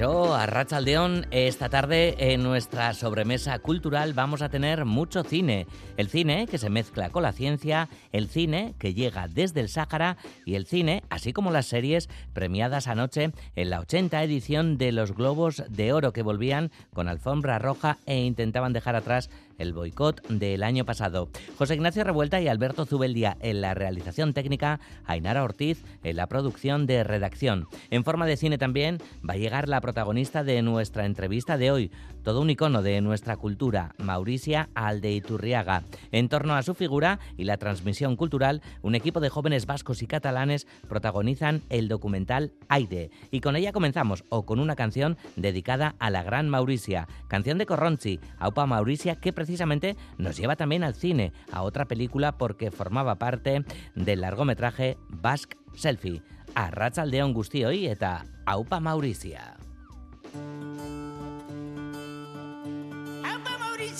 Caixó, Arrachaldeón, esta tarde en nuestra sobremesa cultural vamos a tener mucho cine. El cine que se mezcla con la ciencia, el cine que llega desde el Sáhara y el cine, así como las series premiadas anoche en la 80 edición de los Globos de Oro que volvían con alfombra roja e intentaban dejar atrás el boicot del año pasado. José Ignacio Revuelta y Alberto Zubeldia en la realización técnica, Ainara Ortiz en la producción de redacción. En forma de cine también va a llegar la protagonista de nuestra entrevista de hoy, todo un icono de nuestra cultura, Mauricia Aldeiturriaga. En torno a su figura y la transmisión cultural, un equipo de jóvenes vascos y catalanes protagonizan el documental Aire. Y con ella comenzamos, o con una canción dedicada a la gran Mauricia, canción de Corronchi, Aupa Mauricia, que precisamente nos lleva también al cine, a otra película porque formaba parte del largometraje Basque Selfie. A Ratzaldeon guztioi eta Aupa Mauricia.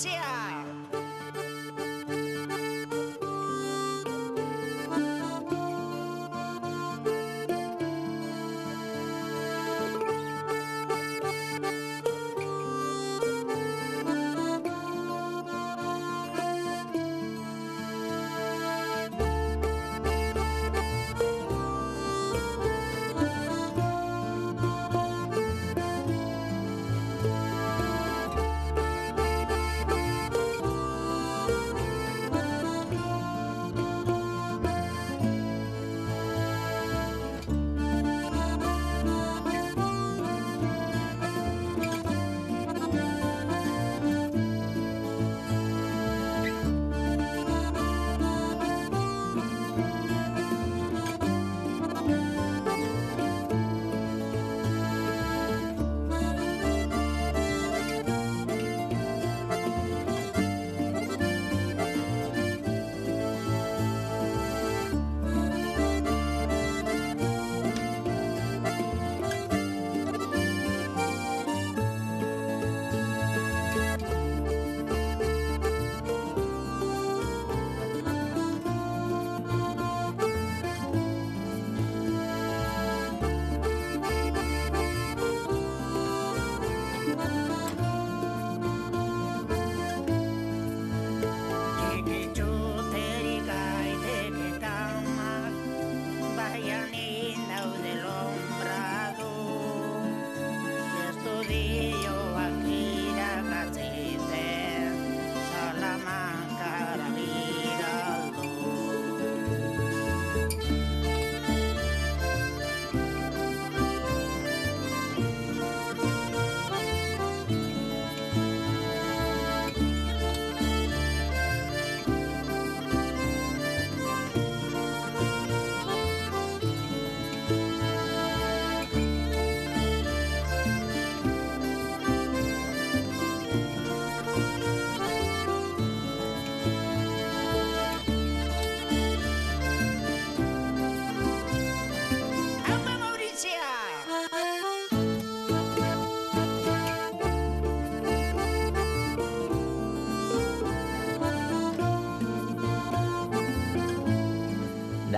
¡Aupa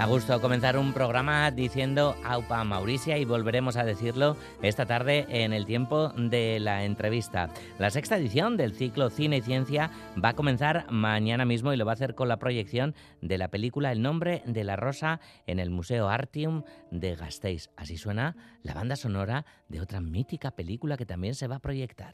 Da gusto comenzar un programa diciendo Aupa Mauricia y volveremos a decirlo esta tarde en el tiempo de la entrevista. La sexta edición del ciclo Cine y Ciencia va a comenzar mañana mismo y lo va a hacer con la proyección de la película El nombre de la rosa en el Museo Artium de Gasteiz. Así suena la banda sonora de otra mítica película que también se va a proyectar.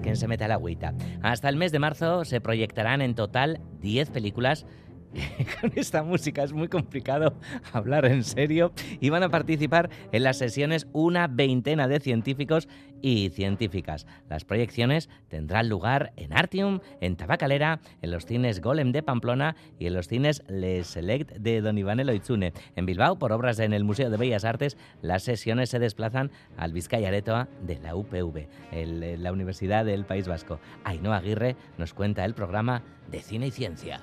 Ver quién se mete a la agüita. Hasta el mes de marzo se proyectarán en total 10 películas con esta música es muy complicado hablar en serio y van a participar en las sesiones una veintena de científicos y científicas. Las proyecciones tendrán lugar en Artium, en Tabacalera, en los cines Golem de Pamplona y en los cines Le Select de Don Iván Eloitzune. En Bilbao, por obras en el Museo de Bellas Artes, las sesiones se desplazan al Vizcaya Aretoa de la UPV, la Universidad del País Vasco. Ainhoa Aguirre nos cuenta el programa de Cine y Ciencia.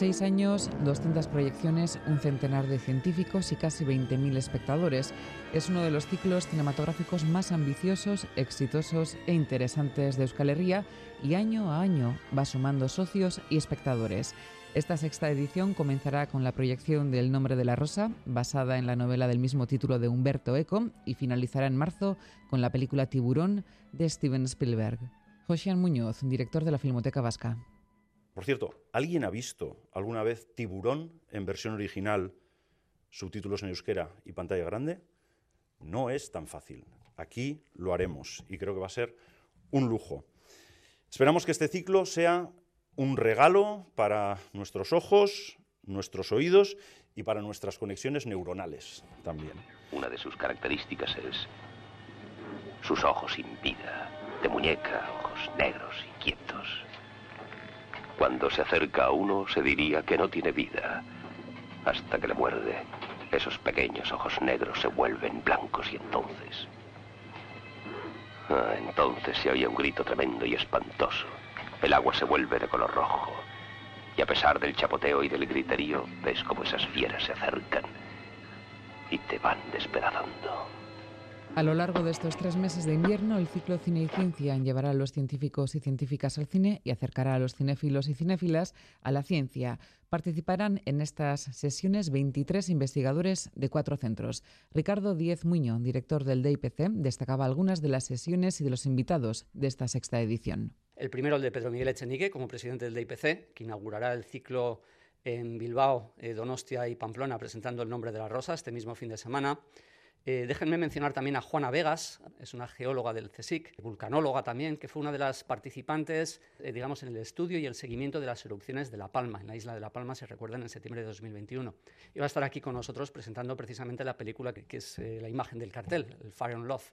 Seis años, 200 proyecciones, un centenar de científicos y casi 20.000 espectadores. Es uno de los ciclos cinematográficos más ambiciosos, exitosos e interesantes de Euskal Herria y año a año va sumando socios y espectadores. Esta sexta edición comenzará con la proyección del Nombre de la Rosa, basada en la novela del mismo título de Humberto Eco, y finalizará en marzo con la película Tiburón de Steven Spielberg. Josian Muñoz, director de la Filmoteca Vasca. Por cierto, ¿alguien ha visto alguna vez Tiburón en versión original, subtítulos en euskera y pantalla grande? No es tan fácil. Aquí lo haremos y creo que va a ser un lujo. Esperamos que este ciclo sea un regalo para nuestros ojos, nuestros oídos y para nuestras conexiones neuronales también. Una de sus características es sus ojos sin vida, de muñeca, ojos negros y quietos. Cuando se acerca a uno se diría que no tiene vida, hasta que le muerde. Esos pequeños ojos negros se vuelven blancos y entonces... Ah, entonces se oye un grito tremendo y espantoso. El agua se vuelve de color rojo. Y a pesar del chapoteo y del griterío, ves como esas fieras se acercan y te van despedazando. A lo largo de estos tres meses de invierno, el ciclo Cine y Ciencia llevará a los científicos y científicas al cine y acercará a los cinéfilos y cinéfilas a la ciencia. Participarán en estas sesiones 23 investigadores de cuatro centros. Ricardo Díez Muño, director del DIPC, destacaba algunas de las sesiones y de los invitados de esta sexta edición. El primero, el de Pedro Miguel Echenique, como presidente del DIPC, que inaugurará el ciclo en Bilbao, eh, Donostia y Pamplona, presentando el nombre de la rosa este mismo fin de semana. Eh, déjenme mencionar también a Juana Vegas, es una geóloga del CSIC, vulcanóloga también, que fue una de las participantes, eh, digamos, en el estudio y el seguimiento de las erupciones de La Palma, en la isla de La Palma, se recuerdan, en septiembre de 2021. Y va a estar aquí con nosotros presentando precisamente la película que, es la imagen del cartel, el Fire and Love.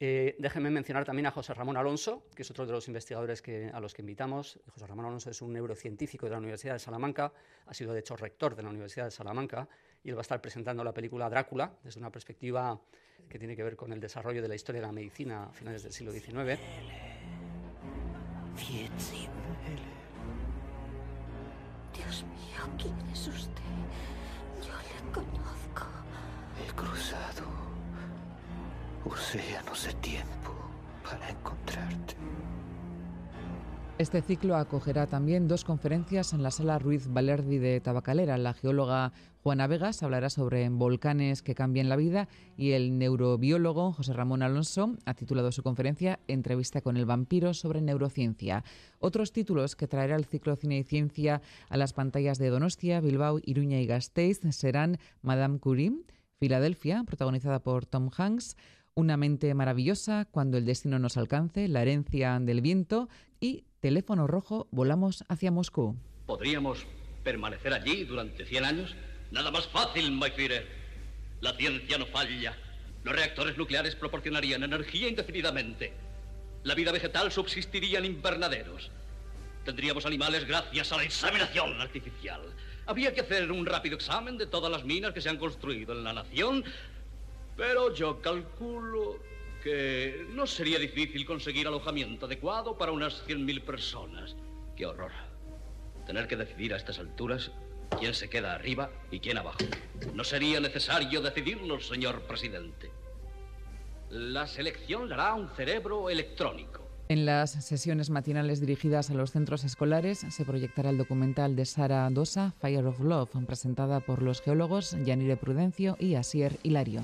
Eh, déjenme mencionar también a José Ramón Alonso, que es otro de los investigadores a los que invitamos. José Ramón Alonso es un neurocientífico de la Universidad de Salamanca, ha sido de hecho rector de la Universidad de Salamanca y él va a estar presentando la película Drácula desde una perspectiva que tiene que ver con el desarrollo de la historia de la medicina a finales del siglo XIX. Dios mío, ¿quién es usted? Yo le conozco. El cruzado océanos de tiempo para encontrarte. Este ciclo acogerá también dos conferencias en la sala Ruiz Valerdi de Tabacalera. La geóloga Juana Vegas hablará sobre volcanes que cambian la vida y el neurobiólogo José Ramón Alonso ha titulado su conferencia Entrevista con el vampiro sobre neurociencia. Otros títulos que traerá el ciclo Cine y Ciencia a las pantallas de Donostia, Bilbao, Iruña y Gasteiz serán Madame Curie, Filadelfia, protagonizada por Tom Hanks, una mente maravillosa, cuando el destino nos alcance, la herencia del viento y teléfono rojo, volamos hacia Moscú. ¿Podríamos permanecer allí durante 100 años? Nada más fácil, my La ciencia no falla. Los reactores nucleares proporcionarían energía indefinidamente. La vida vegetal subsistiría en invernaderos. Tendríamos animales gracias a la inseminación artificial. Había que hacer un rápido examen de todas las minas que se han construido en la nación pero yo calculo que no sería difícil conseguir alojamiento adecuado para unas 100.000 personas. ¡Qué horror! Tener que decidir a estas alturas quién se queda arriba y quién abajo. No sería necesario decidirlo, señor presidente. La selección la hará un cerebro electrónico. En las sesiones matinales dirigidas a los centros escolares se proyectará el documental de Sara Dosa, Fire of Love, presentada por los geólogos Yanire Prudencio y Asier Hilario.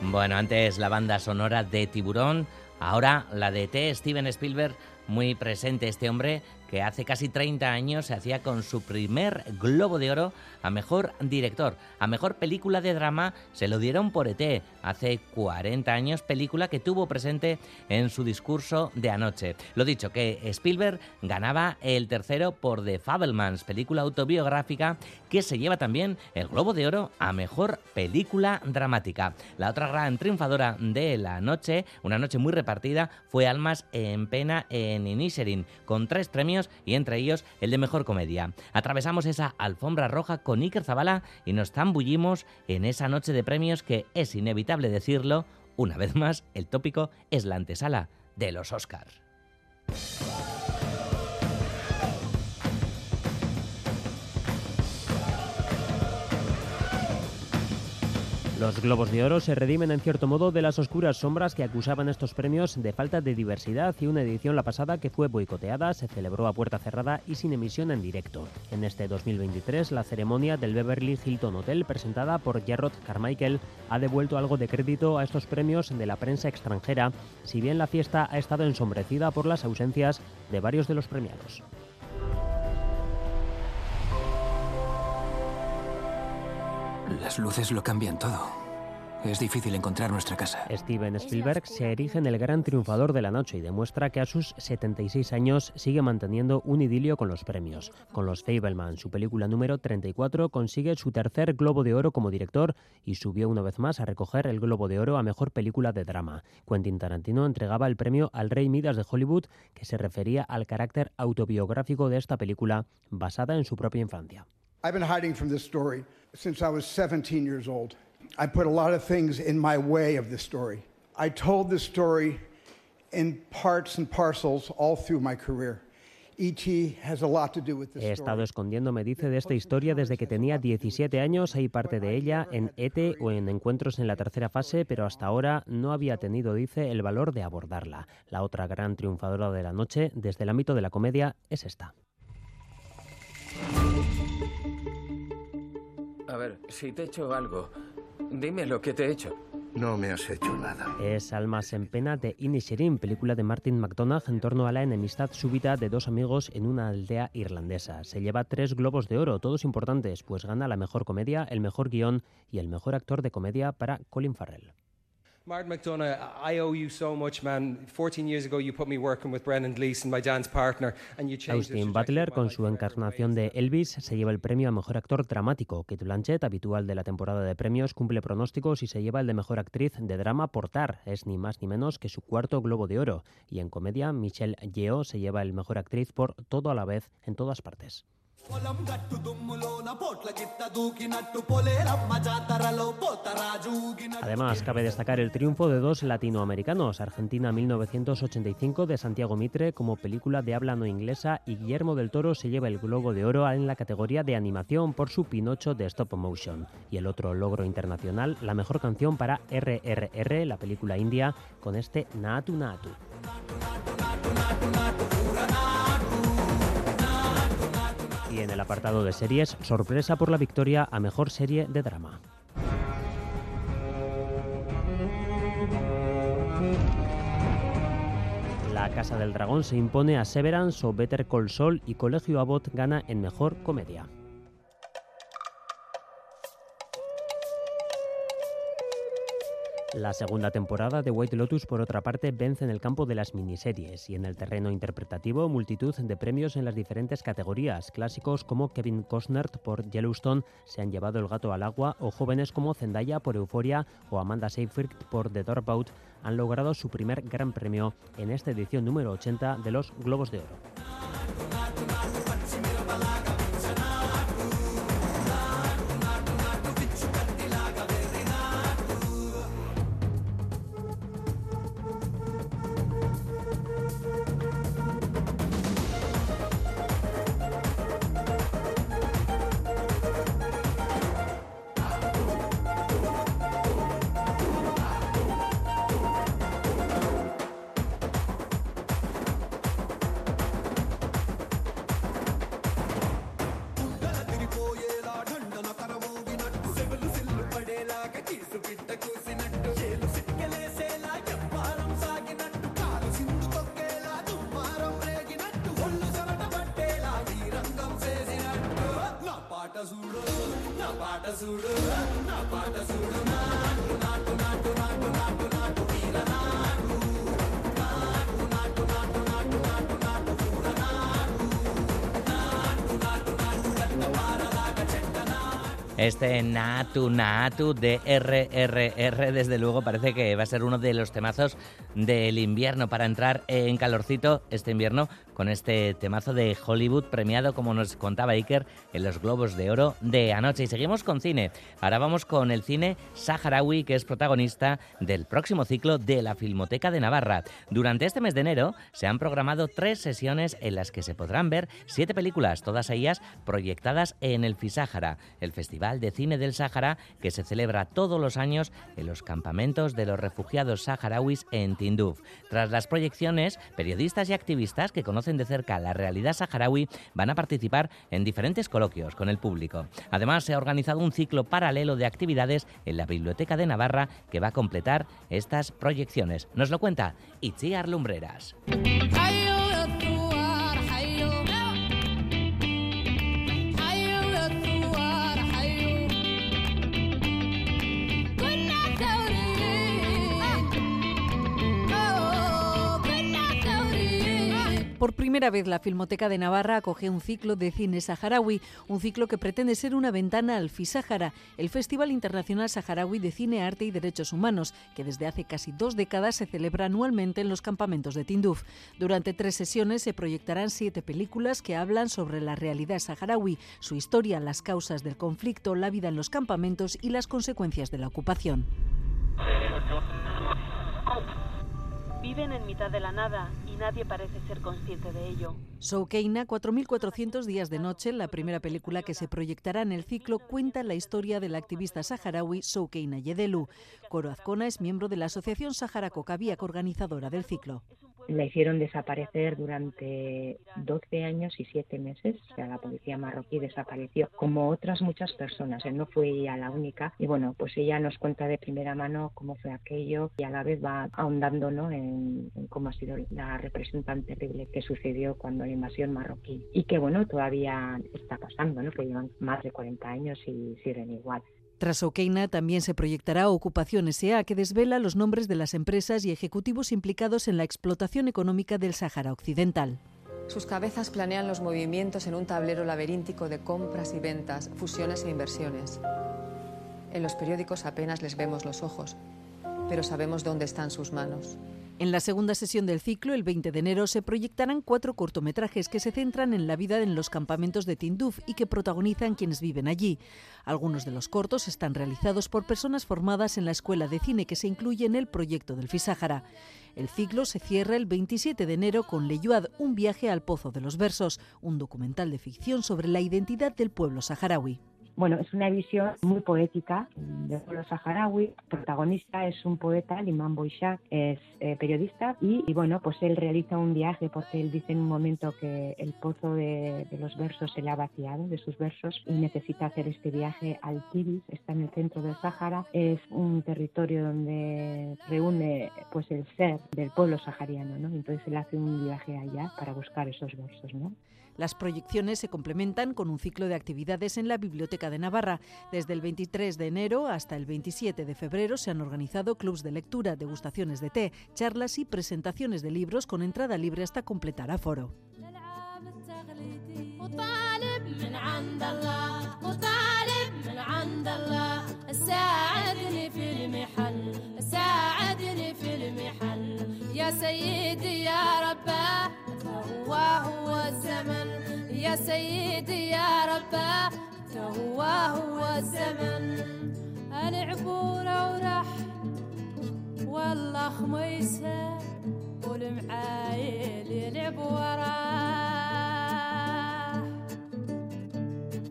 Bueno, antes la banda sonora de Tiburón, ahora la de T. Steven Spielberg, muy presente este hombre que hace casi 30 años se hacía con su primer Globo de Oro a Mejor Director. A Mejor Película de Drama se lo dieron por ET, hace 40 años, película que tuvo presente en su discurso de anoche. Lo dicho, que Spielberg ganaba el tercero por The Fabelmans, película autobiográfica que se lleva también el Globo de Oro a Mejor Película Dramática. La otra gran triunfadora de la noche, una noche muy repartida, fue Almas en Pena en Inisherin, con tres premios y entre ellos el de Mejor Comedia. Atravesamos esa alfombra roja con Iker Zabala y nos zambullimos en esa noche de premios que es inevitable decirlo, una vez más, el tópico es la antesala de los Oscars. Los Globos de Oro se redimen en cierto modo de las oscuras sombras que acusaban estos premios de falta de diversidad y una edición la pasada que fue boicoteada, se celebró a puerta cerrada y sin emisión en directo. En este 2023, la ceremonia del Beverly Hilton Hotel presentada por Jarrod Carmichael ha devuelto algo de crédito a estos premios de la prensa extranjera, si bien la fiesta ha estado ensombrecida por las ausencias de varios de los premiados. Las luces lo cambian todo. Es difícil encontrar nuestra casa. Steven Spielberg se erige en el gran triunfador de la noche y demuestra que a sus 76 años sigue manteniendo un idilio con los premios. Con Los Fableman, su película número 34 consigue su tercer Globo de Oro como director y subió una vez más a recoger el Globo de Oro a Mejor Película de Drama. Quentin Tarantino entregaba el premio al Rey Midas de Hollywood, que se refería al carácter autobiográfico de esta película, basada en su propia infancia. I've been hiding from this story since I was 17 years old. I put a lot of things in my way of this story. I told this story in parts and parcels all through my career. This He estado escondiéndome, dice, de esta historia desde que tenía 17 años. Hay parte de ella en ET o en encuentros en la tercera fase, pero hasta ahora no había tenido, dice, el valor de abordarla. La otra gran triunfadora de la noche, desde el ámbito de la comedia, es esta. Ver, si te he hecho algo, dime lo que te he hecho. No me has hecho nada. Es Almas en Pena de Inisherin, película de Martin McDonagh en torno a la enemistad súbita de dos amigos en una aldea irlandesa. Se lleva tres globos de oro, todos importantes, pues gana la mejor comedia, el mejor guion y el mejor actor de comedia para Colin Farrell. Martin McDonough, I owe you so much, man. 14 years ago, you put me working with Brendan Gleeson, my dance partner, and you changed Austin Butler, con su encarnación de Elvis, se lleva el premio a Mejor Actor Dramático. Kate Blanchett, habitual de la temporada de premios, cumple pronósticos y se lleva el de Mejor Actriz de Drama por Tar. Es ni más ni menos que su cuarto Globo de Oro. Y en comedia, Michelle Yeoh se lleva el Mejor Actriz por Todo a la vez, en todas partes. Además, cabe destacar el triunfo de dos latinoamericanos, Argentina 1985 de Santiago Mitre como película de habla no inglesa y Guillermo del Toro se lleva el Globo de Oro en la categoría de animación por su Pinocho de stop motion. Y el otro logro internacional, la mejor canción para RRR, la película india, con este Naatu Naatu. Y en el apartado de series, sorpresa por la victoria a mejor serie de drama. La Casa del Dragón se impone a Severance o Better Call Saul y Colegio Abbott gana en mejor comedia. La segunda temporada de White Lotus, por otra parte, vence en el campo de las miniseries y en el terreno interpretativo multitud de premios en las diferentes categorías. Clásicos como Kevin Costner por Yellowstone se han llevado el gato al agua o jóvenes como Zendaya por Euphoria o Amanda Seyfried por The Dropout han logrado su primer gran premio en esta edición número 80 de los Globos de Oro. Este Natu Natu de RRR, desde luego, parece que va a ser uno de los temazos del invierno. Para entrar en calorcito este invierno con este temazo de Hollywood premiado, como nos contaba Iker, en los Globos de Oro de anoche. Y seguimos con cine. Ahora vamos con el cine saharaui, que es protagonista del próximo ciclo de la Filmoteca de Navarra. Durante este mes de enero se han programado tres sesiones en las que se podrán ver siete películas, todas ellas proyectadas en el Fisáhara, el Festival de Cine del Sáhara que se celebra todos los años en los campamentos de los refugiados saharauis en Tinduf. Tras las proyecciones, periodistas y activistas que conocen de cerca la realidad saharaui van a participar en diferentes coloquios con el público. Además, se ha organizado un ciclo paralelo de actividades en la Biblioteca de Navarra que va a completar estas proyecciones. Nos lo cuenta Itziar Lumbreras. Por primera vez la Filmoteca de Navarra acoge un ciclo de cine saharaui, un ciclo que pretende ser una ventana al FISáhara, el Festival Internacional Saharaui de Cine, Arte y Derechos Humanos, que desde hace casi dos décadas se celebra anualmente en los campamentos de Tinduf. Durante tres sesiones se proyectarán siete películas que hablan sobre la realidad saharaui, su historia, las causas del conflicto, la vida en los campamentos y las consecuencias de la ocupación. Viven en mitad de la nada y nadie parece ser consciente de ello. Soukeina, 4.400 días de noche, la primera película que se proyectará en el ciclo, cuenta la historia del activista saharaui Soukeina Yedelu. Coro Azcona es miembro de la Asociación Sahara Cocabiac, organizadora del ciclo. La hicieron desaparecer durante 12 años y 7 meses. O sea, la policía marroquí desapareció, como otras muchas personas. Él no fue ella la única. Y bueno, pues ella nos cuenta de primera mano cómo fue aquello y a la vez va ahondando ¿no? en, cómo ha sido la represión tan terrible que sucedió cuando la invasión marroquí. Y que bueno, todavía está pasando, ¿no? que llevan más de 40 años y siguen igual. Tras Okeina también se proyectará Ocupación S.A., que desvela los nombres de las empresas y ejecutivos implicados en la explotación económica del Sáhara Occidental. Sus cabezas planean los movimientos en un tablero laberíntico de compras y ventas, fusiones e inversiones. En los periódicos apenas les vemos los ojos, pero sabemos dónde están sus manos. En la segunda sesión del ciclo, el 20 de enero, se proyectarán cuatro cortometrajes que se centran en la vida en los campamentos de Tinduf y que protagonizan quienes viven allí. Algunos de los cortos están realizados por personas formadas en la Escuela de Cine que se incluye en el proyecto del Fisáhara. El ciclo se cierra el 27 de enero con Leyuad, un viaje al Pozo de los Versos, un documental de ficción sobre la identidad del pueblo saharaui. Bueno, es una visión muy poética del pueblo saharaui. El protagonista es un poeta, Limán Boishak, es eh, periodista y, bueno, pues él realiza un viaje porque él dice en un momento que el pozo de, los versos se le ha vaciado de sus versos y necesita hacer este viaje al Tiris, está en el centro del Sáhara, es un territorio donde reúne pues el ser del pueblo sahariano, ¿no? Entonces él hace un viaje allá para buscar esos versos, ¿no? Las proyecciones se complementan con un ciclo de actividades en la Biblioteca de Navarra. Desde el 23 de enero hasta el 27 de febrero se han organizado clubs de lectura, degustaciones de té, charlas y presentaciones de libros con entrada libre hasta completar aforo. هو الزمن. يا سيدي يا رباه هو هو الزمن. العبورة وراح والله خميسة والمعايل يلعب وراه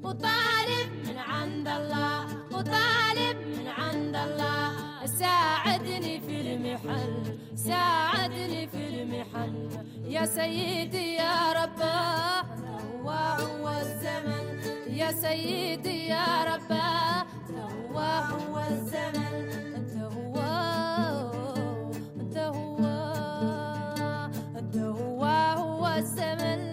وطالب من عند الله وطالب من عند الله. ساعدني في المحل ساعدني في المحل يا سيدي يا رباه هو هو الزمن. يا سيدي يا هو الزمن. انت هو انت هو انت هو هو الزمن.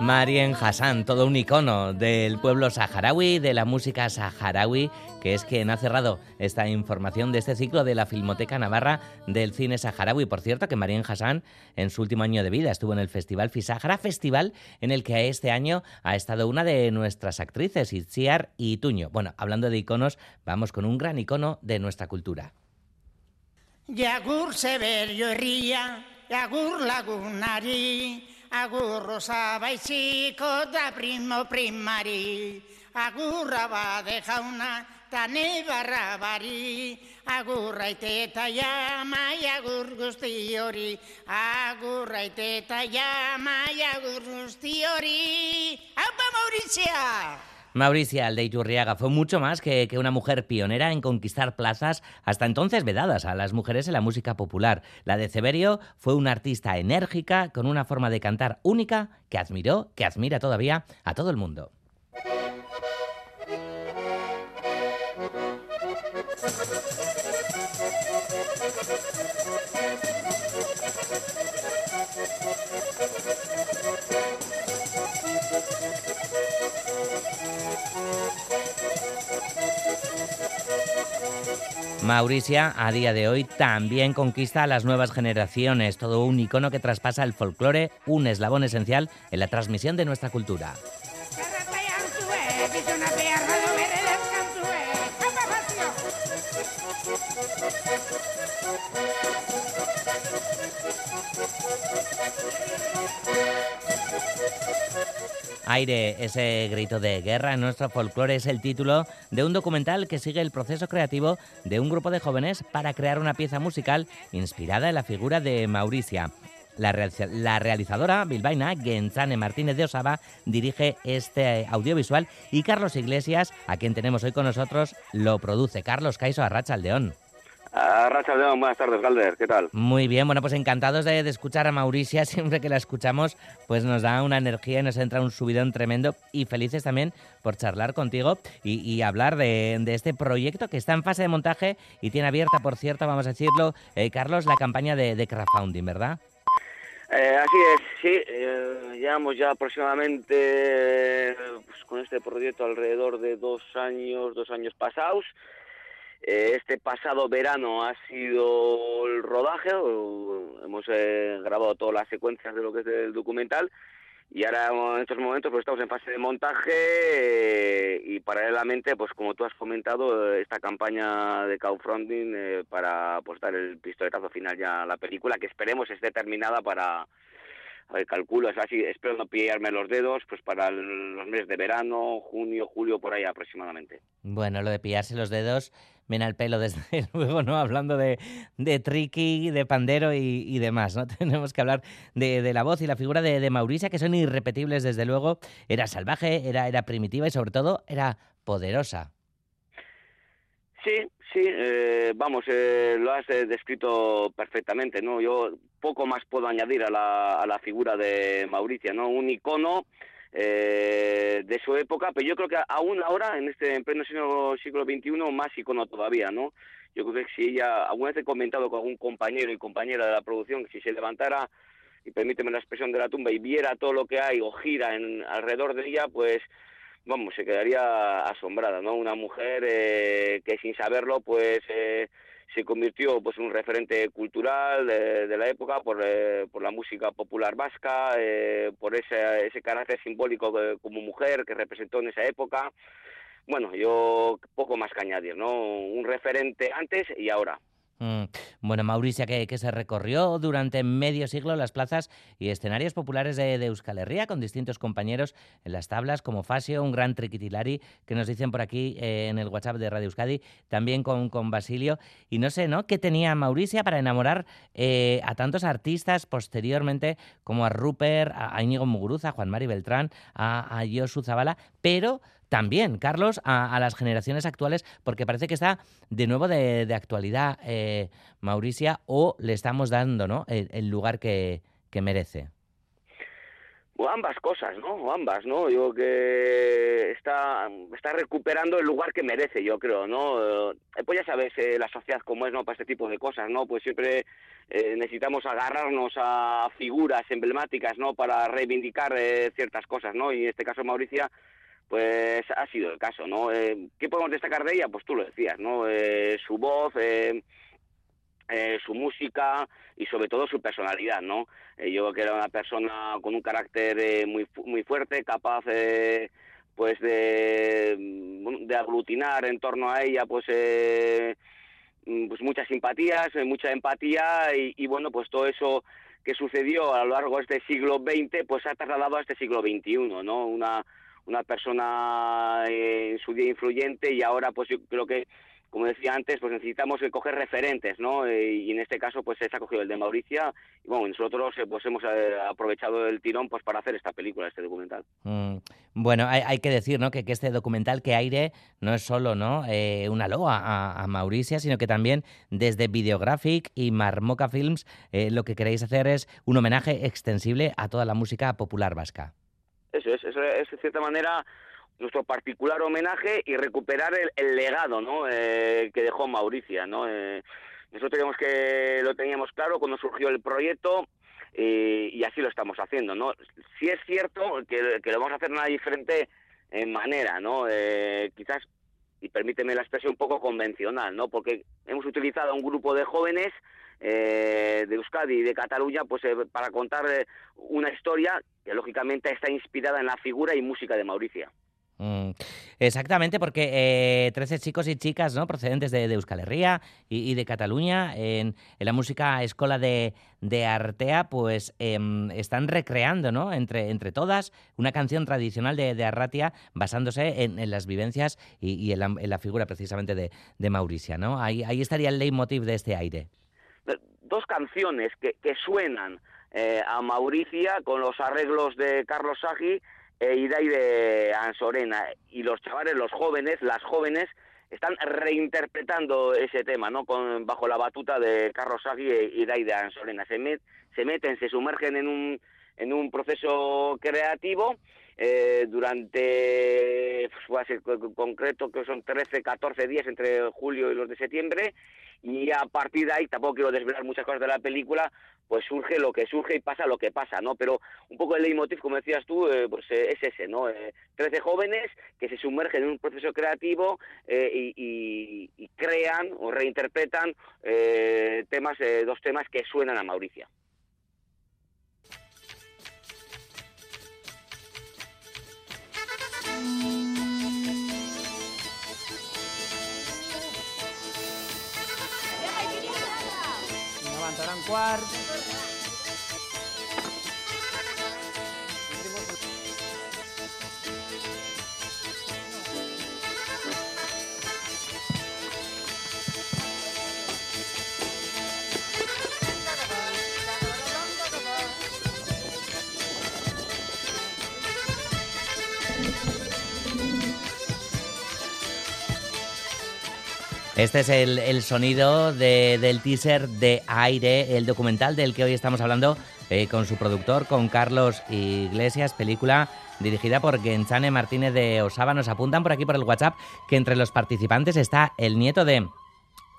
Marien Hassan, todo un icono del pueblo saharaui, de la música saharaui, que es quien ha cerrado esta información de este ciclo de la Filmoteca Navarra del cine saharaui. Por cierto, que Marien Hassan, en su último año de vida, estuvo en el Festival Fisahara, festival en el que este año ha estado una de nuestras actrices, Itziar Ituño. Bueno, hablando de iconos, vamos con un gran icono de nuestra cultura. Yagur seberio herria, yagur lagunari, agurrosa baiziko da primo primari, agurra bade jauna ta nebarra bari, agurraite eta jamai agur guzti hori, agurraite eta jamai agur guzti hori, haupa Maurizia! Mauricia Aldeiturriaga fue mucho más que, que, una mujer pionera en conquistar plazas hasta entonces vedadas a las mujeres en la música popular. La de Severio fue una artista enérgica con una forma de cantar única que admiró, que admira todavía a todo el mundo. Mauricia a día de hoy también conquista a las nuevas generaciones, todo un icono que traspasa el folclore, un eslabón esencial en la transmisión de nuestra cultura. Aire, ese grito de guerra en nuestro folclore es el título de un documental que sigue el proceso creativo de un grupo de jóvenes para crear una pieza musical inspirada en la figura de Mauricia. La, realizadora bilbaína Genzane Martínez de Osaba dirige este audiovisual y Carlos Iglesias, a quien tenemos hoy con nosotros, lo produce. Carlos Caiso Arracha Aldeón. Racha León, buenas tardes, Galder, ¿qué tal? Muy bien, bueno, pues encantados de, de, escuchar a Mauricia, siempre que la escuchamos, pues nos da una energía y nos entra un subidón tremendo y felices también por charlar contigo y, y hablar de, de, este proyecto que está en fase de montaje y tiene abierta, por cierto, vamos a decirlo, eh, Carlos, la campaña de, de crowdfunding, ¿verdad? Eh, así es, sí, eh, llevamos ya aproximadamente pues, con este proyecto alrededor de dos años, dos años pasados. Eh, este pasado verano ha sido el rodaje, hemos eh, grabado todas las secuencias de lo que es el documental y ahora en estos momentos pues estamos en fase de montaje eh, y paralelamente pues como tú has comentado esta campaña de crowdfunding para pues dar el pistoletazo final ya a la película que esperemos esté terminada para a ver, calculo, es así, espero no pillarme los dedos, pues para los meses de verano, junio, julio, por ahí aproximadamente. Bueno, lo de pillarse los dedos, viene al pelo desde luego, ¿no? Hablando de, de tricky, de pandero y, y, demás, ¿no? Tenemos que hablar de, de la voz y la figura de, de, Mauricia, que son irrepetibles, desde luego. Era salvaje, era, era primitiva y sobre todo era poderosa. Sí, sí, eh, vamos, eh, lo has eh, descrito perfectamente, ¿no? Yo poco más puedo añadir a la, a la figura de Mauricia, ¿no? Un icono eh, de su época, pero yo creo que aún ahora, en este en pleno siglo, siglo XXI, más icono todavía, ¿no? Yo creo que si ella, alguna vez he comentado con algún compañero y compañera de la producción, que si se levantara, y permíteme la expresión de la tumba, y viera todo lo que hay o gira en, alrededor de ella, pues vamos, se quedaría asombrada, ¿no? Una mujer eh, que sin saberlo, pues eh, se convirtió pues un referente cultural de, de la época por, eh, por, la música popular vasca, eh, por ese, ese carácter simbólico como mujer que representó en esa época. Bueno, yo poco más que añadir, ¿no? Un referente antes y ahora. Mm. Bueno, Mauricia, que, se recorrió durante medio siglo las plazas y escenarios populares de, Euskal Herria con distintos compañeros en las tablas, como Fasio, un gran triquitilari, que nos dicen por aquí eh, en el WhatsApp de Radio Euskadi, también con, con, Basilio. Y no sé, ¿no? ¿Qué tenía Mauricia para enamorar eh, a tantos artistas posteriormente, como a Rupert, a, a Íñigo Muguruza, a Juan Mari Beltrán, a, a Josu Zabala, pero también, Carlos, a, a, las generaciones actuales, porque parece que está de nuevo de, de actualidad eh, Mauricia o le estamos dando ¿no? el, lugar que, que, merece. ambas cosas, ¿no? O ambas, ¿no? Yo que está, está recuperando el lugar que merece, yo creo, ¿no? Eh, pues ya sabes, eh, la sociedad como es, ¿no? Para este tipo de cosas, ¿no? Pues siempre eh, necesitamos agarrarnos a figuras emblemáticas, ¿no? Para reivindicar ciertas cosas, ¿no? Y en este caso Mauricia, pues ha sido el caso, ¿no? ¿Qué podemos destacar de ella? Pues tú lo decías, ¿no? su voz, su música, y sobre todo su personalidad, ¿no? Eh, yo creo que era una persona con un carácter eh, muy muy fuerte, capaz eh, pues de, de aglutinar en torno a ella pues mm, pues muchas simpatías, mucha empatía y, y, bueno pues todo eso que sucedió a lo largo de este siglo XX pues ha trasladado a este siglo XXI, ¿no? Una una persona en su día influyente y ahora pues yo creo que como decía antes, pues necesitamos coger referentes, ¿no? Eh, y en este caso, pues se ha cogido el de Mauricia y bueno, nosotros eh, pues hemos eh, aprovechado el tirón pues para hacer esta película, este documental. Mm, bueno, hay, que decir, ¿no? Que, este documental que aire no es solo, ¿no? una loa a, Mauricia, sino que también desde Videographic y Marmoca Films lo que queréis hacer es un homenaje extensible a toda la música popular vasca. Eso es, eso es de cierta manera nuestro particular homenaje y recuperar el, legado ¿no? Eh, que dejó Mauricia. ¿no? Eh, nosotros teníamos que lo teníamos claro cuando surgió el proyecto y así lo estamos haciendo. ¿no? Sí es cierto que, lo vamos a hacer de una diferente eh, manera, ¿no? quizás, y permíteme la expresión un poco convencional, ¿no? porque hemos utilizado a un grupo de jóvenes de Euskadi y de Cataluña pues para contar una historia que lógicamente está inspirada en la figura y música de Mauricia. Mm, exactamente, porque 13 eh, chicos y chicas ¿no? procedentes de, Euskal Herria y, de Cataluña en, la música escola de, Artea, pues em, están recreando ¿no? entre, entre todas una canción tradicional de, Arratia basándose en, las vivencias y, en, la, figura precisamente de, Mauricia. ¿no? Ahí, ahí estaría el leitmotiv de este aire. Dos canciones que, suenan eh, a Mauricia con los arreglos de Carlos Sagi e Idai de Ansorena y los chavales, los jóvenes, las jóvenes están reinterpretando ese tema, ¿no? Con, bajo la batuta de Carlos Sagui e Idai de Ansorena. Se, se meten, se sumergen en un, en un proceso creativo eh, durante, pues, concreto, que son 13, 14 días entre julio y los de septiembre, y a partir de ahí, tampoco quiero desvelar muchas cosas de la película, pues surge lo que surge y pasa lo que pasa, ¿no? Pero un poco el leitmotiv, como decías tú, eh, pues eh, es ese, ¿no? Eh, trece jóvenes que se sumergen en un proceso creativo y, y, crean o reinterpretan temas, dos temas que suenan a Mauricia. cuarto. Este es el, sonido del teaser de Aire, el documental del que hoy estamos hablando eh, con su productor, con Carlos Iglesias, película dirigida por Genchane Martínez de Osaba. Nos apuntan por aquí por el WhatsApp que entre los participantes está el nieto de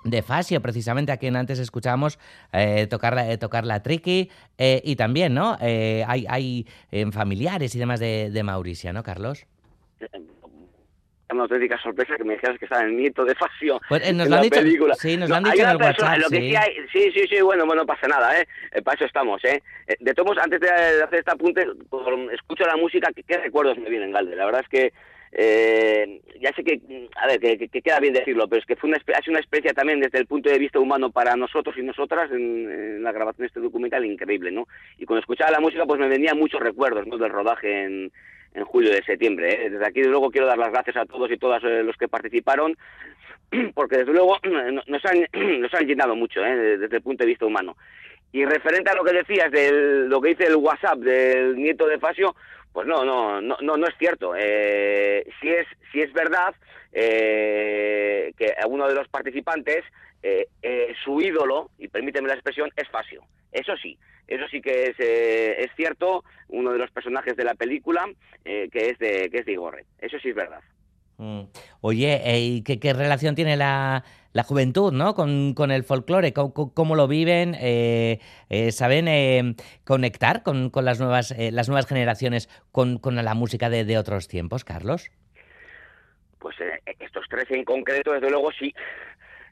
de Fasio, precisamente a quien antes escuchábamos eh, tocar, la, tocar la triqui, eh, y también, ¿no? hay hay familiares y demás de, de Mauricia, ¿no, Carlos? Una auténtica sorpresa que me dijeras que está el nieto de Fasio pues, eh, nos lo han dicho, película. Sí, nos lo han dicho en el WhatsApp, sí. sí. sí, sí, bueno, bueno, no pasa nada, ¿eh? eh para eso estamos, ¿eh? ¿eh? De todos antes de hacer este apunte, escucho la música, ¿qué, recuerdos me vienen, Galde? La verdad es que eh, ya sé que, a ver, que, queda bien decirlo, pero es que fue una, ha sido una experiencia también desde el punto de vista humano para nosotros y nosotras en, la grabación de este documental increíble, ¿no? Y cuando escuchaba la música, pues me venían muchos recuerdos, ¿no? Del rodaje en, en julio de septiembre. ¿eh? Desde aquí, desde luego, quiero dar las gracias a todos y todas eh, los que participaron, porque desde luego nos han, nos han llenado mucho ¿eh? desde el punto de vista humano. Y referente a lo que decías de lo que dice el WhatsApp del nieto de Fasio, pues no, no, no, no, no es cierto. Eh, si es, si es verdad eh, que uno de los participantes eh, eh, su ídolo, y permíteme la expresión, es Fasio. Eso sí, eso sí que es, eh, es cierto, uno de los personajes de la película, eh, que, es de, que es de Igorre. Eso sí es verdad. Mm. Oye, eh, ¿y qué, qué relación tiene la, la juventud ¿no? con, con el folclore? ¿Cómo, cómo- lo viven? Eh, eh, ¿Saben eh, conectar con, con las, nuevas, eh, las nuevas generaciones con, con la música de, de otros tiempos, Carlos? Pues estos tres en concreto, desde luego sí.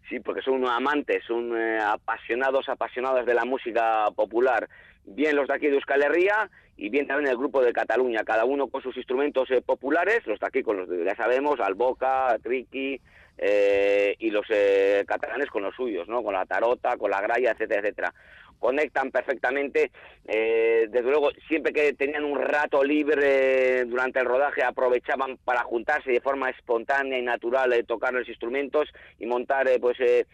Sí, porque son amantes, son eh, apasionados, apasionados de la música popular. Bien los de aquí de Euskal Herria y bien también el grupo de Cataluña, cada uno con sus instrumentos eh, populares, los de aquí con los de, ya sabemos, alboca, triqui, eh, y los eh, catalanes con los suyos, ¿no? Con la tarota, con la gralla, etcétera, etcétera. Conectan perfectamente, eh, desde luego, siempre que tenían un rato libre durante el rodaje, aprovechaban para juntarse de forma espontánea y natural, eh, tocar los instrumentos y montar, eh, pues, eh,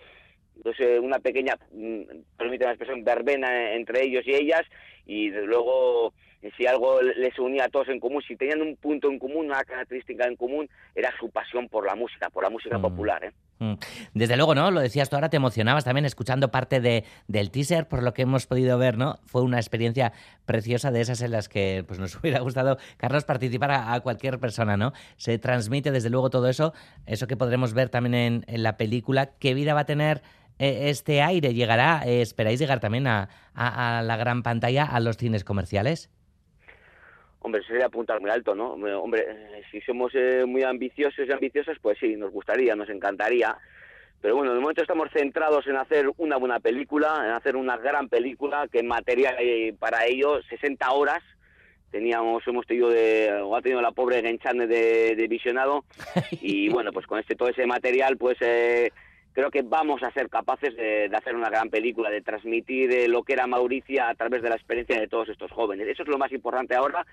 pues, eh, una pequeña, mm, permíteme la expresión, verbena eh, entre ellos y ellas, y desde luego, si algo les unía a todos en común, si tenían un punto en común, una característica en común, era su pasión por la música, por la música popular, ¿eh? Mm. Desde luego, ¿no? Lo decías tú ahora, te emocionabas también escuchando parte de, del teaser, por lo que hemos podido ver, ¿no? Fue una experiencia preciosa de esas en las que pues, nos hubiera gustado, Carlos, participar a, cualquier persona, ¿no? Se transmite desde luego todo eso, eso que podremos ver también en, la película. ¿Qué vida va a tener eh, este aire? ¿Llegará, eh, esperáis llegar también a- a la gran pantalla, a los cines comerciales? Hombre, eso sería apuntar muy alto, ¿no? Eh, Hombre, eh, si somos eh, muy ambiciosos y ambiciosas, pues sí, nos gustaría, nos encantaría. Pero bueno, de momento estamos centrados en hacer una buena película, en hacer una gran película, que en material hay para ello 60 horas. Teníamos, hemos tenido de, o ha tenido la pobre Genchane de, de visionado. Y bueno, pues con este todo ese material, pues eh, creo que vamos a ser capaces de, de hacer una gran película, de transmitir eh, lo que era Mauricia a través de la experiencia de todos estos jóvenes. Eso es lo más importante ahora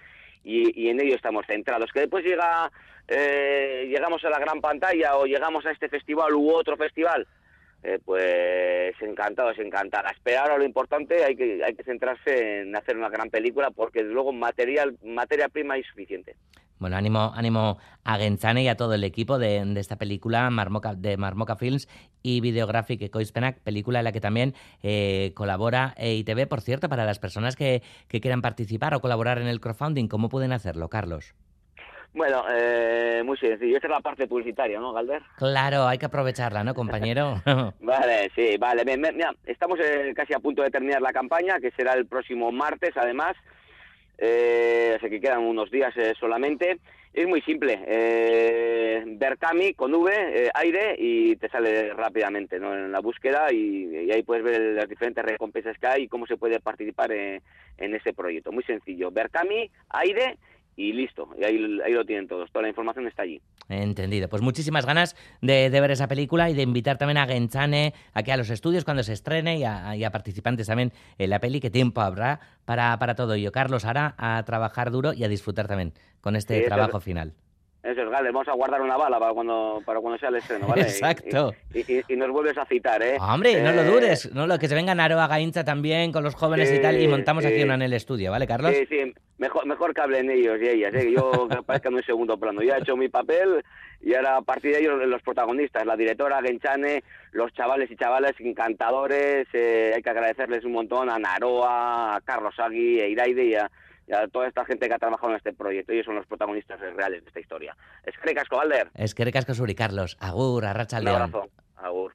y, y en ello estamos centrados. Que después llega, eh, llegamos a la gran pantalla o llegamos a este festival u otro festival, eh, pues encantados, encantadas. Pero ahora lo importante hay que, hay que centrarse en hacer una gran película porque luego material, materia prima hay suficiente. Bueno, ánimo, ánimo a Gentzane y a todo el equipo de, de esta película Marmoca, de Marmoca Films y Videographic Ekoizpenak, película en la que también eh, colabora EITV. Por cierto, para las personas que, que quieran participar o colaborar en el crowdfunding, ¿cómo pueden hacerlo, Carlos? Bueno, eh, muy sencillo. Esta es la parte publicitaria, ¿no, Galder? Claro, hay que aprovecharla, ¿no, compañero? Vale, sí, vale. Mira, estamos eh, casi a punto de terminar la campaña, que será el próximo martes, además. Eh, así que quedan unos días eh, solamente. Es muy simple. Eh, Berkami con V, eh, aire, y te sale rápidamente ¿no? en la búsqueda y, ahí puedes ver las diferentes recompensas que hay y cómo se puede participar eh, en ese proyecto. Muy sencillo. Berkami, aire y listo. Y ahí, ahí lo tienen todos. Toda la información está allí. Entendido. Pues muchísimas ganas de, de ver esa película y de invitar también a Genchane aquí a los estudios cuando se estrene y a, y a participantes también en la peli, que tiempo habrá para, para todo ello. Carlos, ahora a trabajar duro y a disfrutar también con este Sí, trabajo final. Eso es, Galder. Vamos a guardar una bala para cuando, para cuando sea el estreno, ¿vale? Exacto. Y, y- y nos vuelves a citar, ¿eh? Hombre, no lo Eh, dudes, no lo que se venga Naroa Gainza también con los jóvenes y tal y Sí, montamos aquí sí. una en el estudio, ¿vale, Carlos? Sí, sí, mejor, mejor que hablen ellos y ellas, ¿eh? que yo que aparezca en un segundo plano. Ya he hecho mi papel y ahora a partir de ellos los protagonistas, la directora, Genchane, los chavales y chavales encantadores, eh, hay que agradecerles un montón a Naroa, a Carlos Agui, a Iraide y a, y a toda esta gente que ha trabajado en este proyecto. Ellos son los protagonistas reales de esta historia. Es que Casco Valder. Es que recasco Suri, Carlos. Agur, arracha Un abrazo. Agur.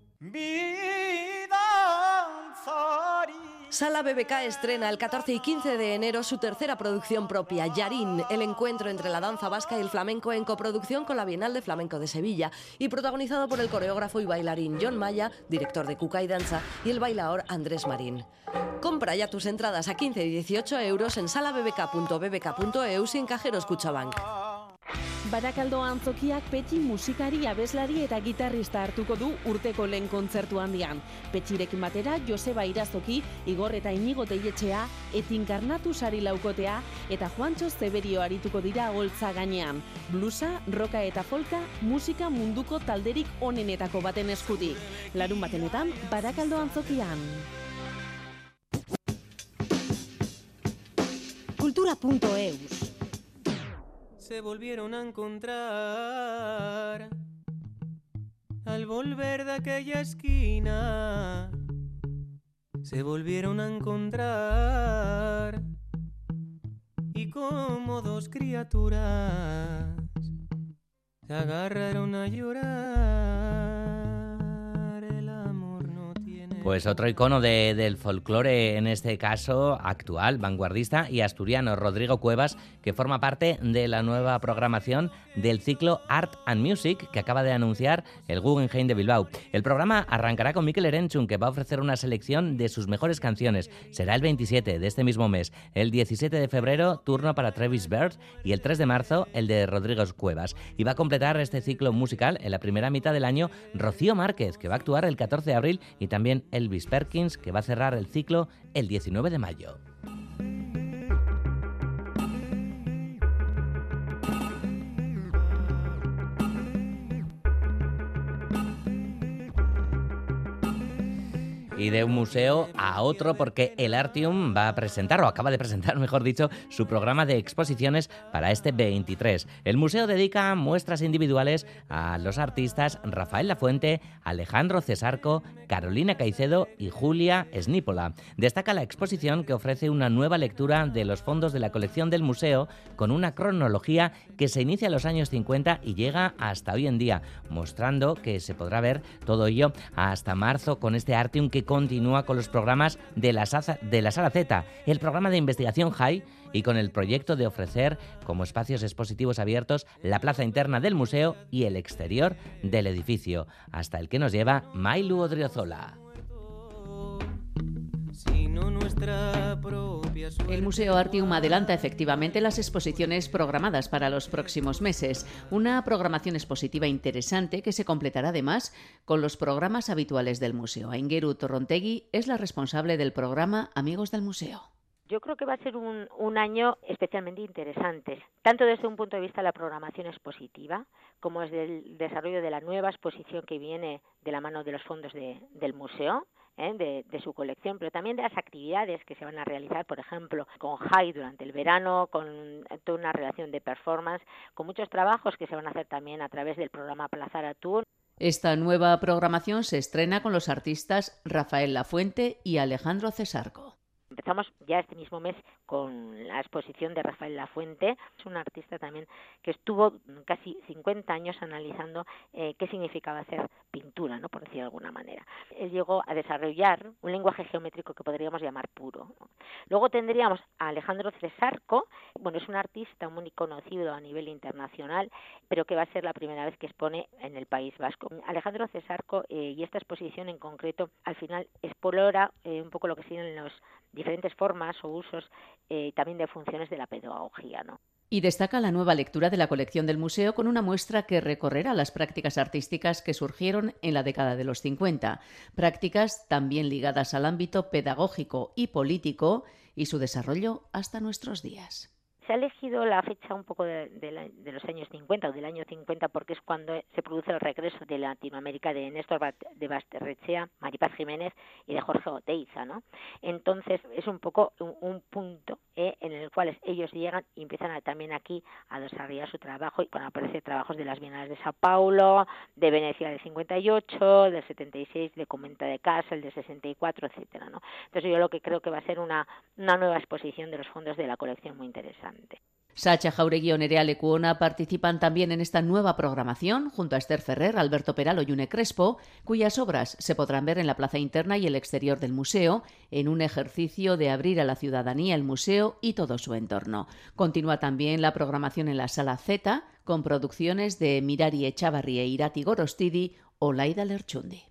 Sala BBK estrena el 14 y 15 de enero su tercera producción propia, Yarín, el encuentro entre la danza vasca y el flamenco en coproducción con la Bienal de Flamenco de Sevilla y protagonizado por el coreógrafo y bailarín John Maya, director de Cuca y Danza, y el bailador Andrés Marín. Compra ya tus entradas a 15 y 18 euros en salabbk.bbk.eus y en cajeros Cuchabank. Barakaldo antzokiak Petxi musikari, abeslari eta gitarrista hartuko du urteko lehen kontzertu handian. Petxirekin batera Joseba Irazoki, Igor eta Inigo Teietxea, Etinkarnatu sari laukotea eta Juantxo Zeberio arituko dira holtza gainean. Blusa, roka eta folka, musika munduko talderik onenetako baten eskutik. Larun batenetan, Barakaldo antzokian. Cultura.eus se volvieron a encontrar al volver de aquella esquina. Se volvieron a encontrar y como dos criaturas se agarraron a llorar. Pues otro icono de, del folclore, en este caso actual, vanguardista y asturiano, Rodrigo Cuevas, que forma parte de la nueva programación del ciclo Art and Music que acaba de anunciar el Guggenheim de Bilbao. El programa arrancará con Mikel Erenchun, que va a ofrecer una selección de sus mejores canciones. Será el 27 de este mismo mes. El 17 de febrero, turno para Travis Bird y el 3 de marzo, el de Rodrigo Cuevas. Y va a completar este ciclo musical en la primera mitad del año Rocío Márquez, que va a actuar el 14 de abril y también Elvis Perkins, que va a cerrar el ciclo el 19 de mayo. Y de un museo a otro porque el Artium va a presentar, o acaba de presentar, mejor dicho, su programa de exposiciones para este 23. El museo dedica muestras individuales a los artistas Rafael Lafuente, Alejandro Cesarco, Carolina Caicedo y Julia Snípola. Destaca la exposición que ofrece una nueva lectura de los fondos de la colección del museo con una cronología que se inicia en los años 50 y llega hasta hoy en día, mostrando que se podrá ver todo ello hasta marzo con este Artium que continúa con los programas de la, Sala Z, el programa de investigación HAI y con el proyecto de ofrecer como espacios expositivos abiertos la plaza interna del museo y el exterior del edificio, hasta el que nos lleva Mailu Odriozola. El Museo Artium adelanta efectivamente las exposiciones programadas para los próximos meses, una programación expositiva interesante que se completará además con los programas habituales del museo. Aingeru Torrontegui es la responsable del programa Amigos del Museo. Yo creo que va a ser un, un, año especialmente interesante, tanto desde un punto de vista de la programación expositiva, como desde el desarrollo de la nueva exposición que viene de la mano de los fondos de, del museo, ¿eh? de, su colección, pero también de las actividades que se van a realizar, por ejemplo, con Jai durante el verano, con toda una relación de performance, con muchos trabajos que se van a hacer también a través del programa Plazara Tour. Esta nueva programación se estrena con los artistas Rafael Lafuente y Alejandro Cesarco. Empezamos ya este mismo mes con la exposición de Rafael Lafuente, es un artista también que estuvo casi 50 años analizando eh, qué significaba hacer pintura, ¿no? por decir de alguna manera. Él llegó a desarrollar un lenguaje geométrico que podríamos llamar puro. Luego tendríamos a Alejandro Cesarco, bueno, es un artista muy conocido a nivel internacional, pero que va a ser la primera vez que expone en el País Vasco. Alejandro Cesarco eh, y esta exposición en concreto al final explora eh, un poco lo que siguen los diferentes formas o usos eh, también de funciones de la pedagogía. Y destaca la nueva lectura de la colección del museo con una muestra que recorrerá las prácticas artísticas que surgieron en la década de los 50, prácticas también ligadas al ámbito pedagógico y político y su desarrollo hasta nuestros días. Se ha elegido la fecha un poco de, la- de los años 50 o del año 50 porque es cuando se produce el regreso de Latinoamérica de Néstor de Basterrechea, Maripaz Jiménez y de Jorge Oteiza, ¿no? Entonces es un poco un, un punto eh, en el cual ellos llegan y empiezan a- también aquí a desarrollar su trabajo y cuando aparecen trabajos de las Bienales de Sao Paulo, de Venecia del 58, del 76, de Comenta de Casa, el de 64, etcétera, ¿no? Entonces yo lo que creo que va a ser una, una nueva exposición de los fondos de la colección muy interesante. Sacha Jauregui o Nerea Lecuona participan también en esta nueva programación junto a Esther Ferrer, Alberto Peralo y Une Crespo, cuyas obras se podrán ver en la plaza interna y el exterior del museo, en un ejercicio de abrir a la ciudadanía el museo y todo su entorno. Continúa también la programación en la Sala Z, con producciones de Mirari Echavarri e Irati Gorostidi o Laida Lerchundi.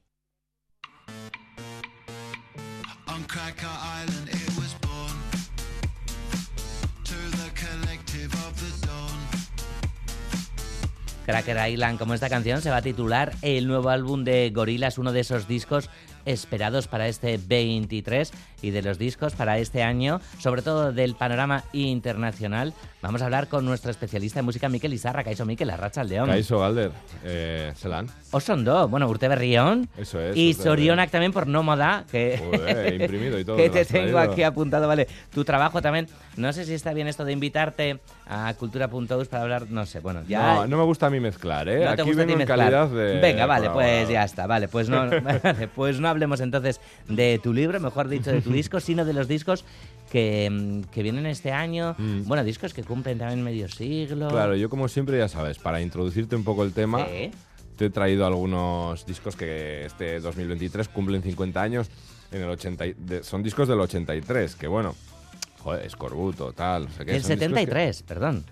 Cracker Island, como esta canción, se va a titular el nuevo álbum de Gorillaz, uno de esos discos esperados para este 23 y de los discos para este año, sobre todo del panorama internacional. Vamos a hablar con nuestro especialista en música, Mikel Izarra, Kaiso Mikel, Arracha León. Kaiso Galder, eh, zelan. Oso ondo, bueno, Urte Berrión. Eso es. Y Urte Sorionak también por Nómoda, que, Joder, imprimido y todo, que te tengo aquí apuntado. Vale, tu trabajo también. No sé si está bien esto de invitarte a Cultura.us para hablar, no sé, bueno, ya... No, no me gusta a mí mezclar, ¿eh? No te Aquí gusta a ti vengo en calidad de Venga, vale, pues ya está. Vale, pues no, vale, pues no hablemos entonces de tu libro, mejor dicho, de tu disco, sino de los discos que, mm, que vienen este año. Bueno, discos que cumplen también medio siglo. Mm. Claro, yo como siempre, ya sabes, para introducirte un poco el tema, Sí. te he traído algunos discos que este 2023 cumplen 50 años. En el 80, y- de- son discos del 83, que bueno, joder, escorbuto, tal, no sé qué. Son discos que- 73, perdón.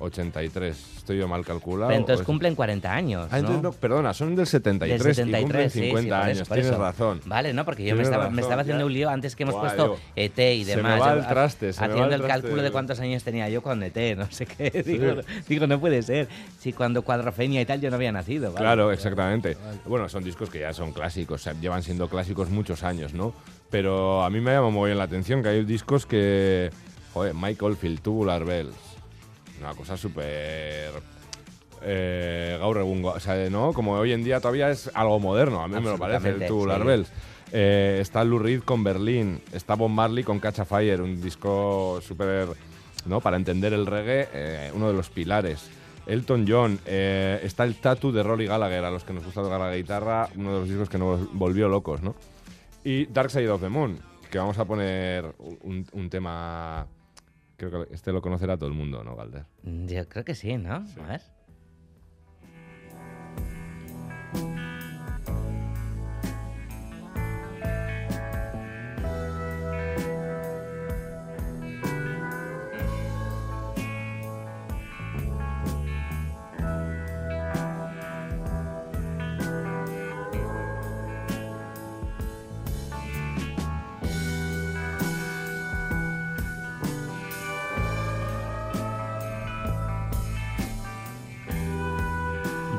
83, estoy yo mal calculado. Pero entonces cumplen 40 años. Ah, entonces ¿no? no, perdona, son del 73, Del y 73, cumplen sí, sí, 50 por eso, años, por tienes eso. razón. Vale, no, porque yo me estaba, me razón, estaba haciendo ya. un lío antes que hemos Buah, puesto yo- ET y se me demás. va el traste, se me va haciendo el el, traste. cálculo de cuántos años tenía yo con ET, no sé qué. Digo, digo, no puede ser. Si cuando Cuadrofenia y tal yo no había nacido. ¿vale? Claro, exactamente. Bueno, son discos que ya son clásicos, o sea, llevan siendo clásicos muchos años, ¿no? Pero a mí me llama muy bien la atención que hay discos que. Joder, Michael Field, Tubular Bells. Una cosa súper. Eh, gaur egungo, o sea, ¿no? Como hoy en día todavía es algo moderno, a mí me lo parece, el sí. Eh, está Lou Reed con Berlín, está Bob Marley con Catch a Fire, un disco súper, ¿no? Para entender el reggae, eh, uno de los pilares. Elton John, eh, está el Tattoo de Rory Gallagher, a los que nos gusta tocar la guitarra, uno de los discos que nos volvió locos, ¿no? Y Dark Side of the Moon, que vamos a poner un, un tema, creo que este lo conocerá todo el mundo, ¿no, Galder? Yo creo que sí, ¿no? A ver.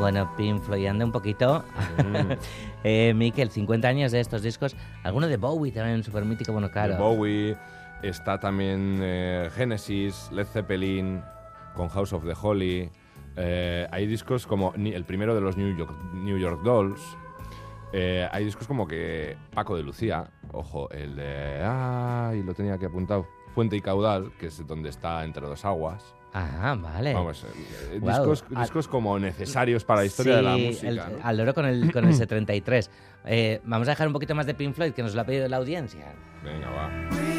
Bueno, anda un poquito. Mm. eh, Mikel, 50 años de estos discos. Alguno de Bowie también, súper mítico, bueno, claro. De Bowie, está también eh, Genesis, Led Zeppelin, con House of the Holy. Eh, hay discos como el primero de los New York, New York Dolls. Eh, hay discos como que Paco de Lucía, ojo, el de. ¡Ay! Lo tenía aquí apuntado. Fuente y Caudal, que es donde está Entre dos aguas. Ah, vale. Vamos, eh, Guau. discos, discos como necesarios para la historia de la música. el- ¿no? Al loro con el, con el 73. Eh, vamos a dejar un poquito más de Pink Floyd, que nos lo ha pedido la audiencia. Venga, va.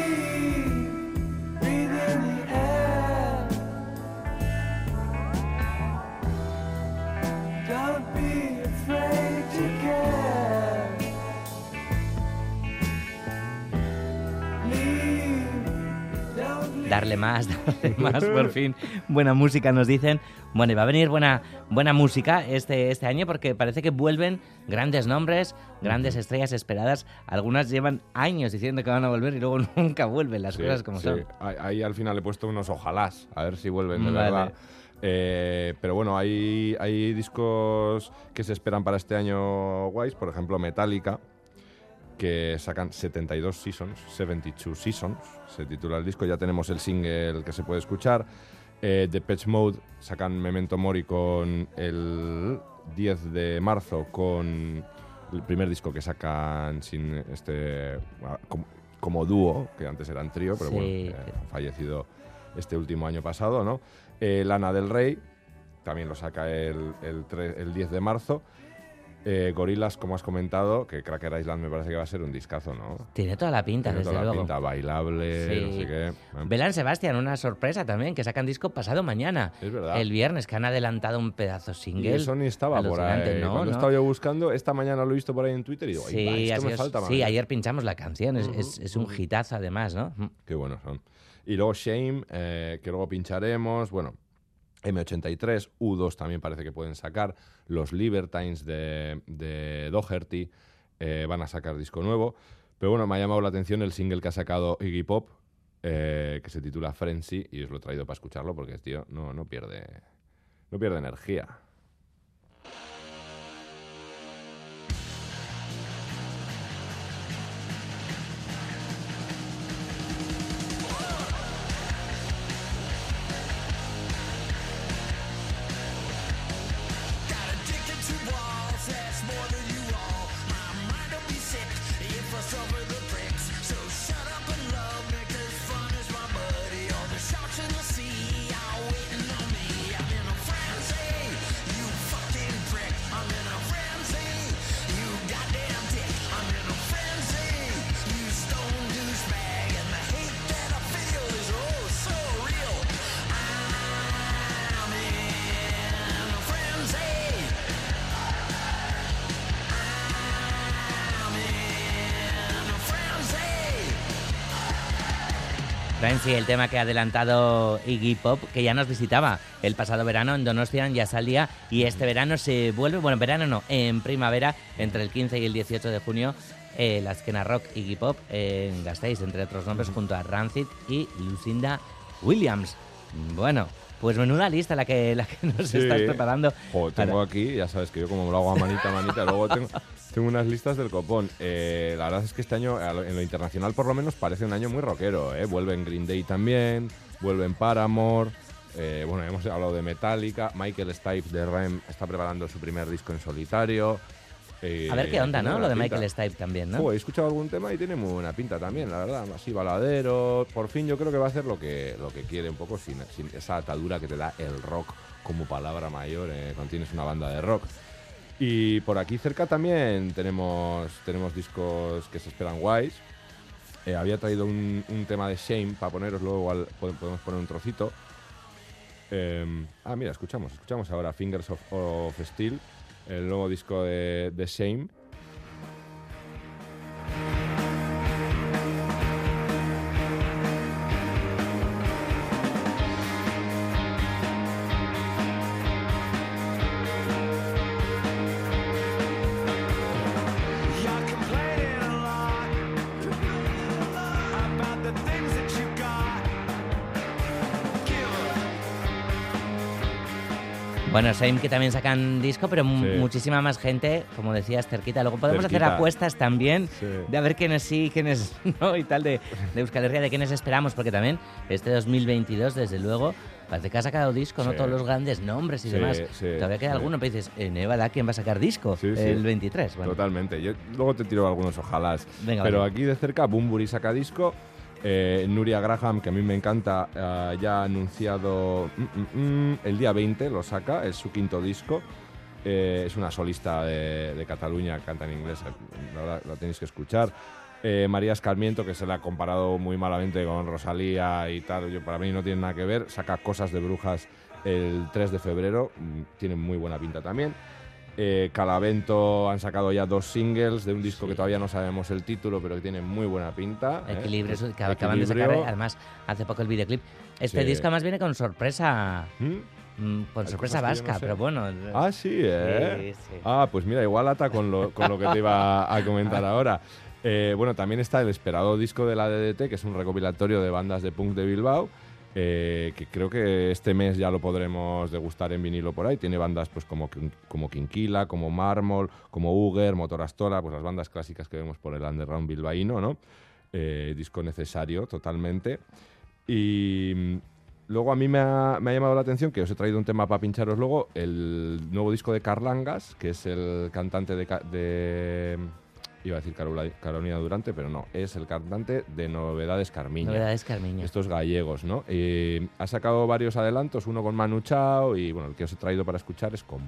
Darle más, darle más, por fin. Buena música, nos dicen. Bueno, y va a venir buena, buena música este, este año porque parece que vuelven grandes nombres, grandes estrellas esperadas. Algunas llevan años diciendo que van a volver y luego nunca vuelven las Sí, cosas como sí. son. Ahí, ahí al final he puesto unos ojalás, a ver si vuelven de Vale. verdad. Eh, pero bueno, hay, hay discos que se esperan para este año guays, por ejemplo Metallica. Que sacan 72 seasons, 72 seasons, se titula el disco, ya tenemos el single que se puede escuchar. Eh, The Patch Mode sacan Memento Mori con el 10 de marzo con el primer disco que sacan sin este ah, como, como dúo, que antes eran trío, pero Sí, bueno, eh, fallecido este último año pasado, ¿no? Eh, Lana del Rey también lo saca el, el, el 10 de marzo. Eh, Gorilas, como has comentado, que Cracker Island me parece que va a ser un discazo, ¿no? Tiene toda la pinta, Tiene desde toda la pinta, bailable, Sí. no sé qué. Belan Sebastián, una sorpresa también, que sacan disco pasado mañana. Es verdad. El viernes, que han adelantado un pedazo Y single. eso ni estaba por ahí. ¿no? Cuando ¿no? estaba yo buscando, esta mañana lo he visto por ahí en Twitter y digo, "Ay, va, Sí, esto ha me sido- falta, sí, madre". ayer pinchamos la canción, es, Ujú, es- es un hitazo además, ¿no? Qué buenos son. Y luego Shame, eh, que luego pincharemos. Bueno, M83, U2 también parece que pueden sacar. Los Libertines de, de Doherty eh, van a sacar disco nuevo. Pero bueno, me ha llamado la atención el single que ha sacado Iggy Pop, eh, que se titula Frenzy, y os lo he traído para escucharlo porque, tío, no, no, pierde, no pierde energía. Tema que ha adelantado Iggy Pop, que ya nos visitaba el pasado verano en Donostian, ya salía, y este verano se vuelve, bueno, en verano no, en primavera, entre el 15 y el 18 de junio, eh, la esquena rock Iggy Pop en Gasteiz, entre otros nombres, junto a Rancid y Lucinda Williams. Bueno, pues menuda lista la que, la que nos Sí. estás preparando. Tengo para- aquí, ya sabes que yo como lo hago a manita manita, luego tengo, tengo unas listas del copón. Eh, la verdad es que este año, en lo internacional por lo menos, parece un año muy rockero. ¿eh? Vuelven Green Day también, vuelven Paramore. eh, bueno, hemos hablado de Metallica. Michael Stipe de Rem está preparando su primer disco en solitario. eh, A ver qué onda, ¿no? Lo de pinta. Michael Stipe también, ¿no? He escuchado algún tema y tiene muy buena pinta también, la verdad. Así baladero. Por fin yo creo que va a hacer lo que, lo que quiere un poco sin, sin esa atadura que te da el rock como palabra mayor eh, cuando tienes una banda de rock. Y por aquí cerca también tenemos, tenemos discos que se esperan guays. Eh, había traído un, tema de Shame para poneros, luego podemos poner un trocito. Eh, ah, mira, escuchamos, escuchamos ahora Fingers of, of Steel, el nuevo disco de, de Shame. Bueno, Shame que también sacan disco, pero Sí. muchísima más gente, como decías, cerquita. Luego podemos hacer apuestas también Sí. de a ver quiénes sí, quiénes no y tal de, de Euskal Herria, de quiénes esperamos, porque también este 2022, desde luego, parece que ha sacado disco, ¿no? Todos los grandes nombres y Sí, demás. sí, Todavía queda alguno, pero dices, en Nevada, ¿quién va a sacar disco? Sí, sí. El 23. Bueno, Totalmente. Yo luego te tiro algunos ojalá. Venga, Pero vale. aquí de cerca, Bumburi saca disco. Eh, Nuria Graham, que a mí me encanta, eh, ya ha anunciado mm, mm, mm, el día 20, lo saca, es su quinto disco. Eh, es una solista de, Cataluña, canta en inglés, la tenéis que escuchar. María Escarmiento, que se la ha comparado muy malamente con Rosalía y tal, yo, para mí no tiene nada que ver, saca Cosas de Brujas el 3 de febrero, tiene muy buena pinta también. Eh, Calavento han sacado ya dos singles de un disco que todavía no sabemos el título, pero que tiene muy buena pinta. ¿eh? Equilibrio, que acaban de sacar, además, hace poco el videoclip. Este Sí. disco además viene con sorpresa. mm, Con Hay sorpresa no vasca, sé. pero bueno. Ah, sí, ¿eh? Sí, sí. Ah, pues mira, igual ata con lo, con lo que te iba a comentar ahora. Eh, bueno, también está el esperado disco de la DDT, que es un recopilatorio de bandas de punk de Bilbao. Eh, que creo que este mes ya lo podremos degustar en vinilo por ahí. Tiene bandas pues como, como Quinquila, como Mármol, como Uger, Motor Astola, pues las bandas clásicas que vemos por el underground bilbaíno, ¿no? Eh, disco necesario totalmente. Y mm, luego a mí me ha, me ha llamado la atención que os he traído un tema para pincharos luego, el nuevo disco de Carlangas, que es el cantante de... ca- de iba a decir Carolina Durante, pero no, es el cantante de Novedades Carmiña. Novedades Carmiña. Estos gallegos, ¿no? Eh, ha sacado varios adelantos, uno con Manu Chao y bueno, el que os he traído para escuchar es con,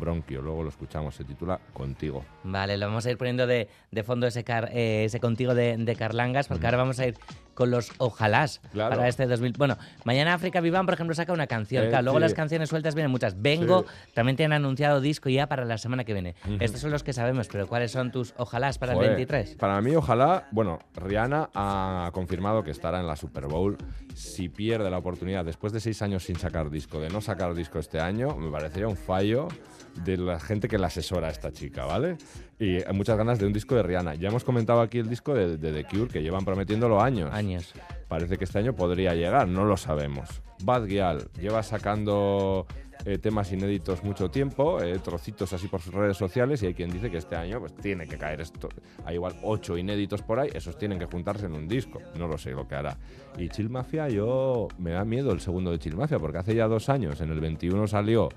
Bronquio, luego lo escuchamos, se titula Contigo. Vale, lo vamos a ir poniendo de, de fondo ese, car- eh, ese contigo de, de Carlangas, porque ahora vamos a ir con los ojalás Claro. para este 2000. Bueno, mañana África Vivan, por ejemplo, saca una canción. Eh, claro, luego sí. las canciones sueltas vienen muchas. Vengo, Sí. también te han anunciado disco ya para la semana que viene. Estos son los que sabemos, pero ¿cuáles son tus ojalás para Joder, el 23? Para mí, ojalá, bueno, Rihanna ha confirmado que estará en la Super Bowl. Si pierde la oportunidad, después de seis años sin sacar disco, de no sacar disco este año, me parecería un fallo de la gente que la asesora a esta chica, ¿vale? Y hay muchas ganas de un disco de Rihanna. Ya hemos comentado aquí el disco de, de The Cure, que llevan prometiéndolo años. Años. Parece que este año podría llegar, no lo sabemos. Bad Gyal lleva sacando eh, temas inéditos mucho tiempo, eh, trocitos así por sus redes sociales, y hay quien dice que este año pues tiene que caer esto. Hay igual ocho inéditos por ahí, esos tienen que juntarse en un disco. No lo sé lo que hará. Y Chill Mafia, yo me da miedo el segundo de Chill Mafia, porque hace ya dos años, en el 21 salió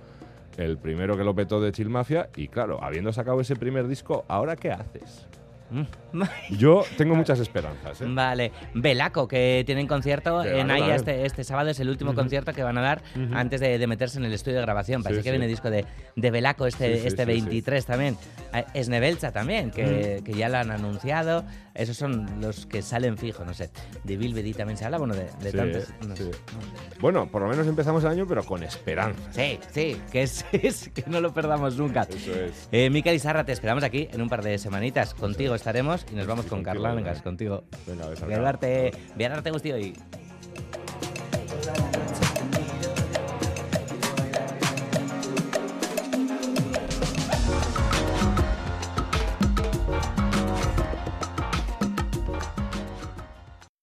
el primero que lo petó de Chill Mafia, y claro, habiendo sacado ese primer disco, ¿ahora qué haces? Yo tengo muchas esperanzas. ¿eh? Vale, Belaco, que tienen concierto Velaco en Aya este, este sábado, es el último concierto que van a dar antes de, de meterse en el estudio de grabación. Parece Sí, que sí. viene disco de, de Belaco este, Sí, sí, este sí, sí. 23 también. Ah, Esnebelcha también, que, que ya lo han anunciado. Esos son los que salen fijo, no sé. De Bilbedi también se habla, bueno, de, de Sí, tantos. no Sí. sé. Bueno, por lo menos empezamos el año, pero con esperanza. Sí, sí, que, es, es que no lo perdamos nunca. Eso es. Eh, Mikel Izarra, te esperamos aquí en un par de semanitas. Contigo estaremos y nos vamos con contigo, Carlangas, contigo. Venga, ves Voy a darte,